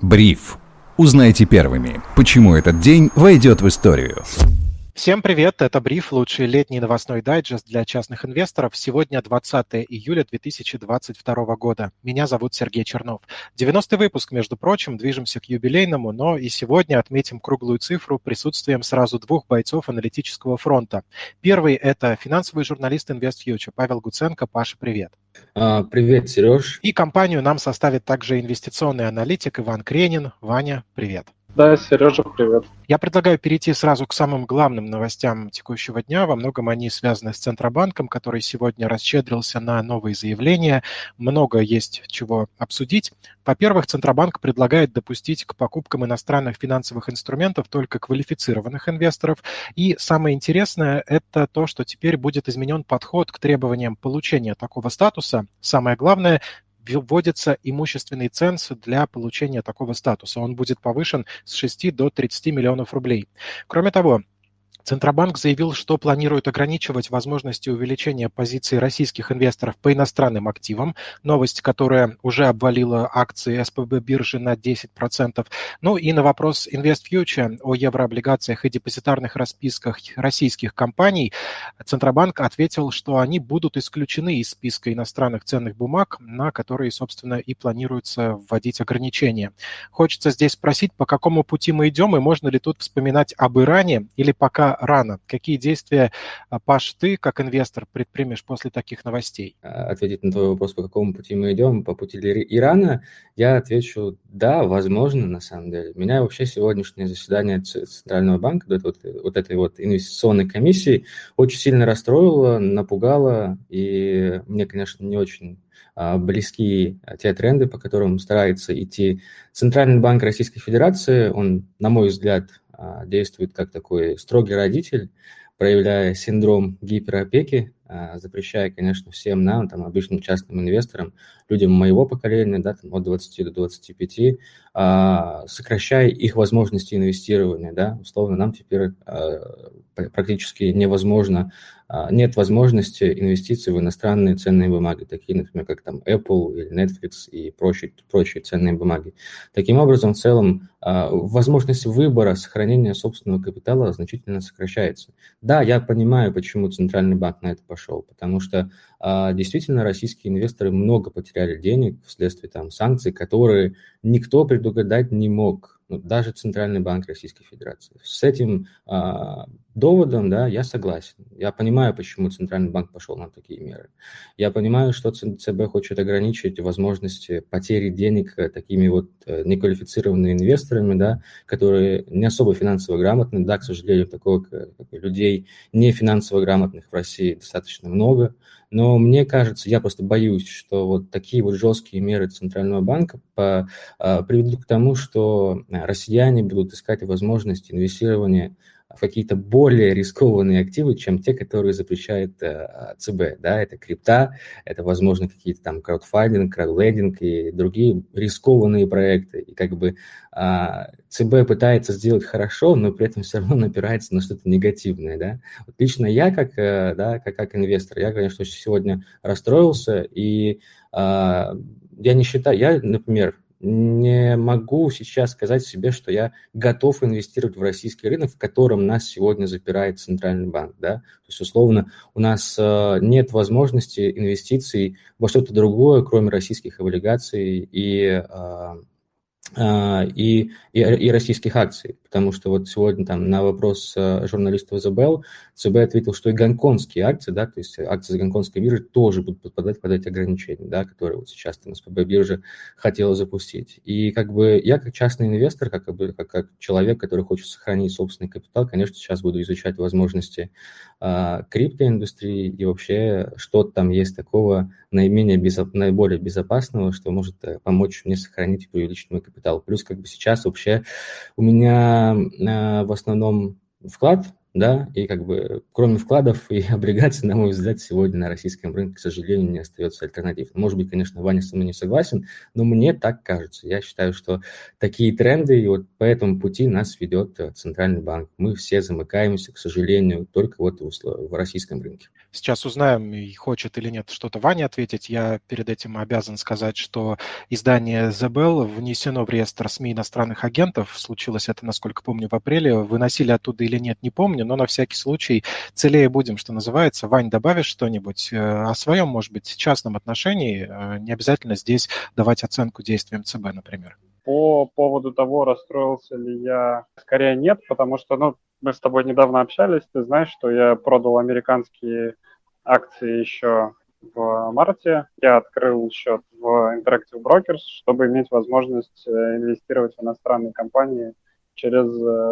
Бриф. Узнайте первыми, почему этот день войдет в историю. Всем привет, это Бриф, лучший летний новостной дайджест для частных инвесторов. Сегодня 20 июля 2022 года. Меня зовут Сергей Чернов. 90-й выпуск, между прочим, движемся к юбилейному, но и сегодня отметим круглую цифру присутствием сразу двух бойцов аналитического фронта. Первый – это финансовый журналист InvestFuture Павел Гуценко. Паша, привет. А, привет, Сереж. И компанию нам составит также инвестиционный аналитик Иван Кренин. Ваня, привет. Да, Сережа, привет. Я предлагаю перейти сразу к самым главным новостям текущего дня. Во многом они связаны с Центробанком, который сегодня расщедрился на новые заявления. Много есть чего обсудить. Во-первых, Центробанк предлагает допустить к покупкам иностранных финансовых инструментов только квалифицированных инвесторов. И самое интересное – это то, что теперь будет изменен подход к требованиям получения такого статуса. Самое главное вводится имущественный ценз для получения такого статуса. Он будет повышен с 6 до 30 миллионов рублей. Кроме того, Центробанк заявил, что планирует ограничивать возможности увеличения позиций российских инвесторов по иностранным активам. Новость, которая уже обвалила акции СПБ биржи на 10%. Ну и на вопрос InvestFuture о еврооблигациях и депозитарных расписках российских компаний Центробанк ответил, что они будут исключены из списка иностранных ценных бумаг, на которые, собственно, и планируется вводить ограничения. Хочется здесь спросить, по какому пути мы идем и можно ли тут вспоминать об Иране или пока рано. Какие действия, а, Паш, ты как инвестор предпримешь после таких новостей? А, ответить на твой вопрос, по какому пути мы идем, по пути Ирана, я отвечу да, возможно, на самом деле. Меня вообще сегодняшнее заседание Центрального банка, вот, вот, этой вот инвестиционной комиссии, очень сильно расстроило, напугало, и мне, конечно, не очень а, близки те тренды, по которым старается идти Центральный банк Российской Федерации. Он, на мой взгляд, действует как такой строгий родитель, проявляя синдром гиперопеки, запрещая, конечно, всем нам, там, обычным частным инвесторам, людям моего поколения, да, там, от 20 до 25, а, сокращая их возможности инвестирования, да, условно, нам теперь практически невозможно, нет возможности инвестиций в иностранные ценные бумаги, такие, например, как там Apple или Netflix и прочие, прочие ценные бумаги. Таким образом, в целом, возможность выбора, сохранения собственного капитала значительно сокращается. Да, я понимаю, почему Центральный банк на это пошел, пошел, потому что а, действительно российские инвесторы много потеряли денег вследствие там санкций, которые никто предугадать не мог даже Центральный банк Российской Федерации. С этим а, доводом, да, я согласен. Я понимаю, почему Центральный банк пошел на такие меры. Я понимаю, что ЦБ хочет ограничить возможности потери денег такими вот э, неквалифицированными инвесторами, да, которые не особо финансово грамотны. Да, к сожалению, такого как, людей не финансово грамотных в России достаточно много. Но мне кажется, я просто боюсь, что вот такие вот жесткие меры Центрального банка по, а, приведут к тому, что россияне будут искать возможность инвестирования в какие-то более рискованные активы, чем те, которые запрещает э, ЦБ. Да? Это крипта, это, возможно, какие-то там краудфандинг, краудлендинг и другие рискованные проекты. И как бы э, ЦБ пытается сделать хорошо, но при этом все равно напирается на что-то негативное. Да? Вот лично я, как, э, да, как, как инвестор, я, конечно, сегодня расстроился, и э, я не считаю, я, например, не могу сейчас сказать себе, что я готов инвестировать в российский рынок, в котором нас сегодня запирает Центральный банк. Да? То есть, условно, у нас э, нет возможности инвестиций во что-то другое, кроме российских облигаций и э, и, и, и российских акций, потому что вот сегодня там на вопрос э, журналиста ЗБЛ ЦБ ответил, что и гонконгские акции, да, то есть акции за гонконгской биржи тоже будут подпадать под эти ограничения, да, которые вот сейчас там СПБ биржа хотела запустить. И как бы я как частный инвестор, как, как, как человек, который хочет сохранить собственный капитал, конечно, сейчас буду изучать возможности а, криптоиндустрии и вообще что там есть такого наименее безо, наиболее безопасного, что может э, помочь мне сохранить и увеличить мой капитал. Плюс как бы сейчас вообще у меня а, в основном вклад да, и как бы кроме вкладов и облигаций, на мой взгляд, сегодня на российском рынке, к сожалению, не остается альтернатив. Может быть, конечно, Ваня со мной не согласен, но мне так кажется. Я считаю, что такие тренды, и вот по этому пути нас ведет э, Центральный банк. Мы все замыкаемся, к сожалению, только вот в, российском рынке. Сейчас узнаем, хочет или нет что-то Ваня ответить. Я перед этим обязан сказать, что издание The Bell внесено в реестр СМИ иностранных агентов. Случилось это, насколько помню, в апреле. Выносили оттуда или нет, не помню, но на всякий случай целее будем, что называется. Вань, добавишь что-нибудь э, о своем, может быть, частном отношении? Э, не обязательно здесь давать оценку действиям ЦБ, например. По поводу того, расстроился ли я, скорее нет, потому что, ну, мы с тобой недавно общались, ты знаешь, что я продал американские акции еще в марте. Я открыл счет в Interactive Brokers, чтобы иметь возможность э, инвестировать в иностранные компании через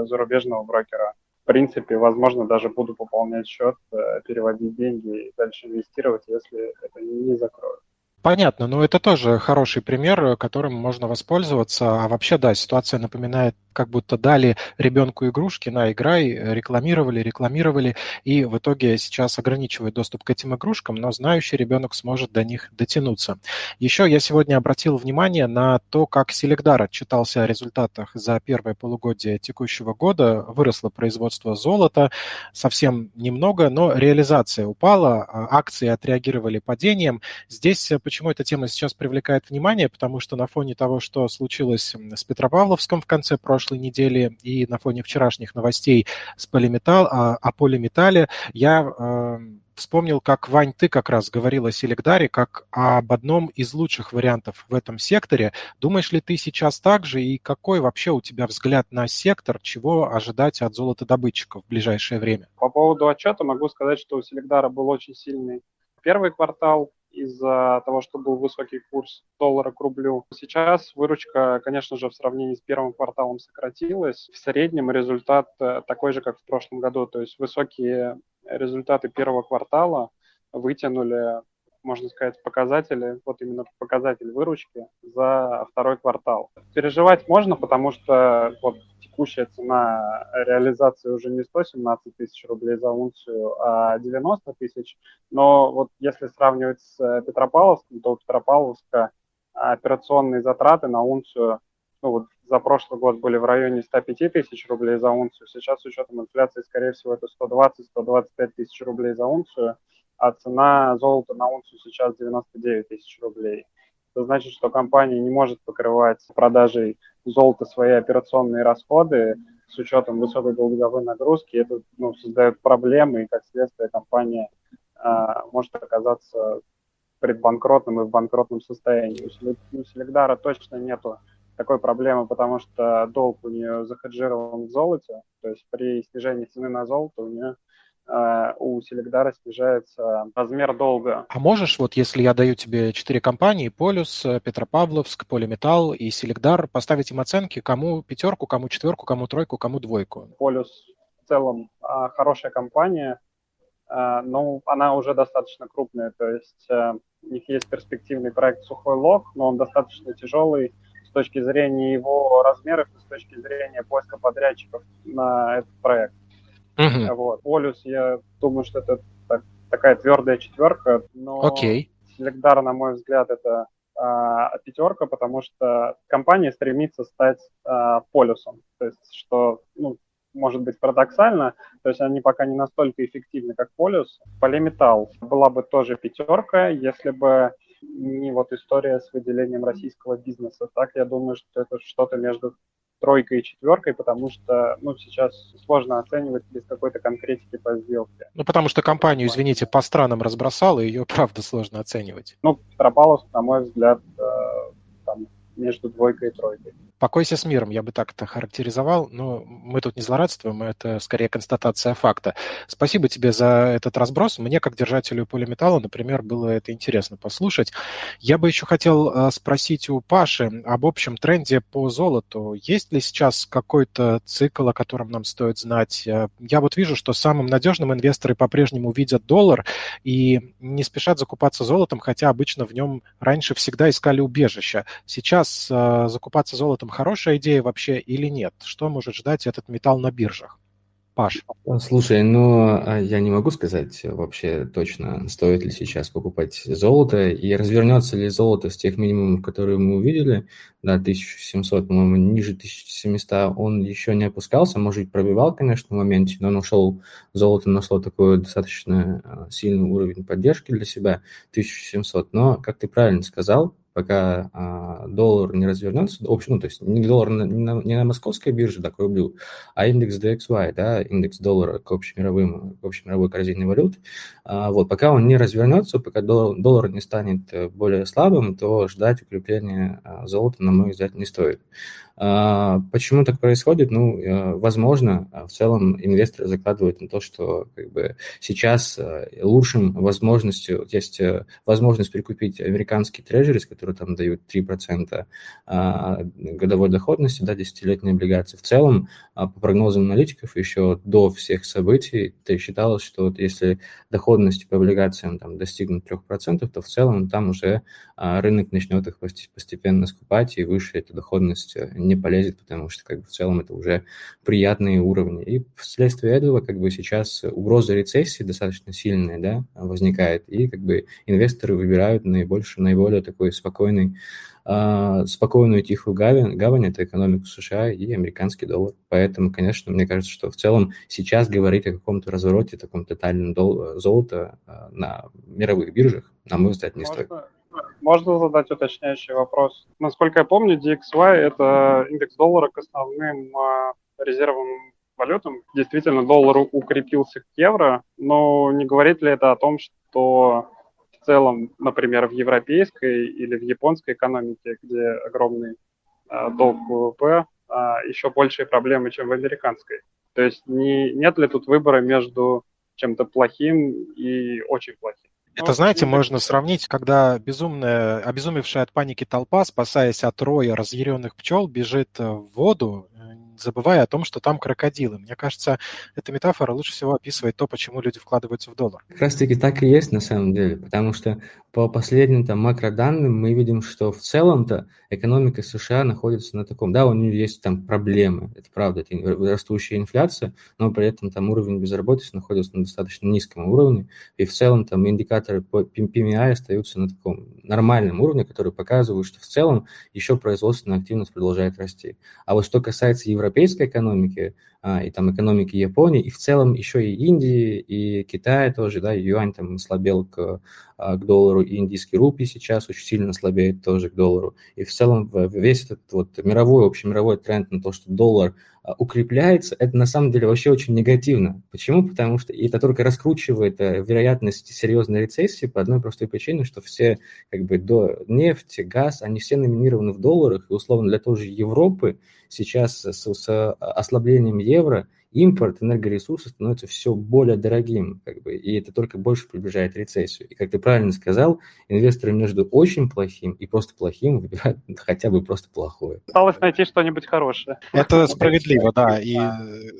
зарубежного брокера. В принципе, возможно, даже буду пополнять счет, э, переводить деньги и дальше инвестировать, если это не закроют. Понятно, но это тоже хороший пример, которым можно воспользоваться. А вообще, да, ситуация напоминает как будто дали ребенку игрушки, на, играй, рекламировали, рекламировали, и в итоге сейчас ограничивают доступ к этим игрушкам, но знающий ребенок сможет до них дотянуться. Еще я сегодня обратил внимание на то, как Селегдар отчитался о результатах за первое полугодие текущего года. Выросло производство золота совсем немного, но реализация упала, а акции отреагировали падением. Здесь почему эта тема сейчас привлекает внимание? Потому что на фоне того, что случилось с Петропавловском в конце прошлого прошлой недели и на фоне вчерашних новостей с полиметалл, о, о полиметалле, я э, вспомнил, как, Вань, ты как раз говорил о Селегдаре, как об одном из лучших вариантов в этом секторе. Думаешь ли ты сейчас так же, и какой вообще у тебя взгляд на сектор, чего ожидать от золотодобытчиков в ближайшее время? По поводу отчета могу сказать, что у Селегдара был очень сильный первый квартал, из-за того, что был высокий курс доллара к рублю. Сейчас выручка, конечно же, в сравнении с первым кварталом сократилась. В среднем результат э, такой же, как в прошлом году. То есть высокие результаты первого квартала вытянули можно сказать, показатели, вот именно показатель выручки за второй квартал. Переживать можно, потому что вот текущая цена реализации уже не 117 тысяч рублей за унцию, а 90 тысяч. Но вот если сравнивать с Петропавловском, то у Петропавловска операционные затраты на унцию ну, вот за прошлый год были в районе 105 тысяч рублей за унцию. Сейчас с учетом инфляции, скорее всего, это 120-125 тысяч рублей за унцию а цена золота на унцию сейчас 99 тысяч рублей. Это значит, что компания не может покрывать продажей золота свои операционные расходы с учетом высокой долговой нагрузки. Это ну, создает проблемы, и как следствие компания э, может оказаться предбанкротным и в банкротном состоянии. У Селегдара точно нету такой проблемы, потому что долг у нее захеджирован в золоте, то есть при снижении цены на золото у нее у Селегдара снижается размер долга. А можешь, вот если я даю тебе четыре компании, Полюс, Петропавловск, Полиметалл и Селегдар, поставить им оценки, кому пятерку, кому четверку, кому тройку, кому двойку? Полюс в целом а, хорошая компания, а, но она уже достаточно крупная, то есть э, у них есть перспективный проект «Сухой лог», но он достаточно тяжелый с точки зрения его размеров и с точки зрения поиска подрядчиков на этот проект. Uh-huh. Вот. Полюс, я думаю, что это так, такая твердая четверка, но okay. Селегдар, на мой взгляд, это а, пятерка, потому что компания стремится стать а, полюсом. То есть, что, ну, может быть парадоксально, то есть они пока не настолько эффективны, как полюс. Полиметалл была бы тоже пятерка, если бы не вот история с выделением российского бизнеса. Так, я думаю, что это что-то между тройкой и четверкой, потому что ну, сейчас сложно оценивать без какой-то конкретики по сделке. Ну, потому что компанию, извините, по странам разбросала, и ее, правда, сложно оценивать. Ну, Петропавловск, на мой взгляд, э, там, между двойкой и тройкой. Покойся с миром, я бы так это характеризовал, но мы тут не злорадствуем, это скорее констатация факта. Спасибо тебе за этот разброс. Мне, как держателю полиметалла, например, было это интересно послушать. Я бы еще хотел э, спросить у Паши об общем тренде по золоту. Есть ли сейчас какой-то цикл, о котором нам стоит знать? Э, я вот вижу, что самым надежным инвесторы по-прежнему видят доллар и не спешат закупаться золотом, хотя обычно в нем раньше всегда искали убежища. Сейчас э, закупаться золотом этом хорошая идея вообще или нет? Что может ждать этот металл на биржах? Паш. Слушай, ну а я не могу сказать вообще точно, стоит ли сейчас покупать золото и развернется ли золото с тех минимумов, которые мы увидели, да, 1700, по-моему, ниже 1700 он еще не опускался, может пробивал, конечно, в моменте, но он ушел, золото нашло такой достаточно а, сильный уровень поддержки для себя, 1700, но, как ты правильно сказал, пока а, доллар не развернется, общем, ну, то есть не доллар не на, не на московской бирже, так рублю, а индекс DXY, да, индекс доллара к общемировым, к общемировой корзине валют, а, вот, пока он не развернется, пока доллар, доллар не станет э, более слабым, то ждать укрепления а, золота, на мой взгляд, не стоит. А, почему так происходит? Ну, э, возможно, в целом инвесторы закладывают на то, что как бы, сейчас э, лучшим возможностью есть возможность прикупить американские трежерис, которые там дают 3% а, годовой доходности, да, десятилетние облигации. В целом, а, по прогнозам аналитиков, еще до всех событий считалось, что вот если доходность по облигациям там достигнут 3%, то в целом там уже а, рынок начнет их постепенно скупать, и выше эта доходность э, не полезет, потому что как бы в целом это уже приятные уровни. И вследствие этого как бы сейчас угроза рецессии достаточно сильная, да, возникает, и как бы инвесторы выбирают наибольшую, наиболее такой спокойный а, спокойную тихую гавань, гавань – это экономику США и американский доллар. Поэтому, конечно, мне кажется, что в целом сейчас говорить о каком-то развороте, таком тотальном дол- золота а, на мировых биржах, на мой взгляд, не Можно? стоит. Можно задать уточняющий вопрос? Насколько я помню, DXY – это индекс доллара к основным а, резервам валютам. Действительно, доллар укрепился к евро, но не говорит ли это о том, что целом, например, в европейской или в японской экономике, где огромный э, долг ВВП, а, еще большие проблемы, чем в американской. То есть не, нет ли тут выбора между чем-то плохим и очень плохим? Это, знаете, можно сравнить, когда безумная, обезумевшая от паники толпа, спасаясь от роя разъяренных пчел, бежит в воду, забывая о том, что там крокодилы. Мне кажется, эта метафора лучше всего описывает то, почему люди вкладываются в доллар. Как раз таки так и есть на самом деле, потому что по последним там макроданным мы видим, что в целом-то экономика США находится на таком, да, у нее есть там проблемы, это правда, это растущая инфляция, но при этом там уровень безработицы находится на достаточно низком уровне, и в целом там индикаторы по PMI остаются на таком нормальном уровне, который показывают, что в целом еще производственная активность продолжает расти. А вот что касается европейской экономики, а, и там экономики Японии, и в целом еще и Индии, и Китая тоже, да, юань там слабел к, а, к доллару, и индийский рупий сейчас очень сильно слабеет тоже к доллару. И в целом весь этот вот мировой, общемировой тренд на то, что доллар укрепляется, это на самом деле вообще очень негативно. Почему? Потому что это только раскручивает э, вероятность серьезной рецессии по одной простой причине, что все как бы до нефть, газ, они все номинированы в долларах, и условно для той же Европы сейчас с, с ослаблением евро импорт энергоресурсов становится все более дорогим, как бы, и это только больше приближает рецессию. И, как ты правильно сказал, инвесторы между очень плохим и просто плохим выбирают хотя бы просто плохое. Осталось найти что-нибудь хорошее. Это справедливо, да, и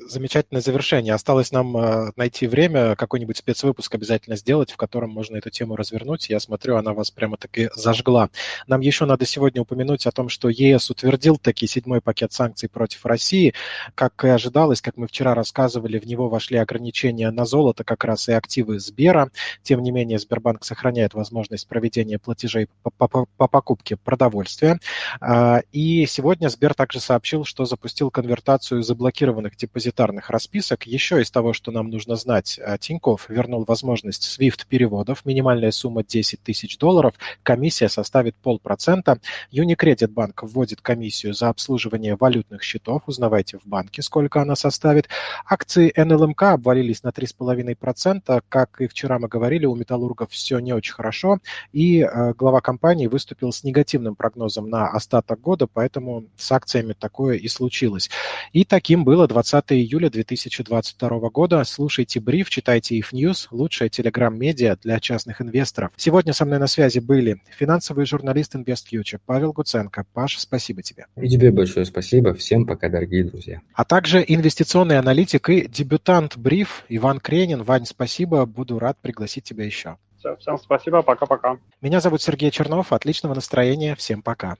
замечательное завершение. Осталось нам э, найти время, какой-нибудь спецвыпуск обязательно сделать, в котором можно эту тему развернуть. Я смотрю, она вас прямо-таки зажгла. Нам еще надо сегодня упомянуть о том, что ЕС утвердил таки седьмой пакет санкций против России. Как и ожидалось, как мы вчера вчера рассказывали, в него вошли ограничения на золото, как раз и активы Сбера. Тем не менее, Сбербанк сохраняет возможность проведения платежей по, по, по покупке продовольствия. А, и сегодня Сбер также сообщил, что запустил конвертацию заблокированных депозитарных расписок. Еще из того, что нам нужно знать, а, Тиньков вернул возможность SWIFT-переводов. Минимальная сумма 10 тысяч долларов. Комиссия составит полпроцента. Unicredit банк вводит комиссию за обслуживание валютных счетов. Узнавайте в банке, сколько она составит. Акции НЛМК обвалились на 3,5%. Как и вчера мы говорили, у металлургов все не очень хорошо. И э, глава компании выступил с негативным прогнозом на остаток года, поэтому с акциями такое и случилось. И таким было 20 июля 2022 года. Слушайте бриф, читайте if News, лучшая телеграм-медиа для частных инвесторов. Сегодня со мной на связи были финансовый журналист InvestFuture Павел Гуценко. Паш, спасибо тебе. И тебе большое спасибо. Всем пока, дорогие друзья. А также инвестиционный аналитик и дебютант Бриф Иван Кренин. Вань, спасибо, буду рад пригласить тебя еще. Все, всем спасибо, пока-пока. Меня зовут Сергей Чернов, отличного настроения, всем пока.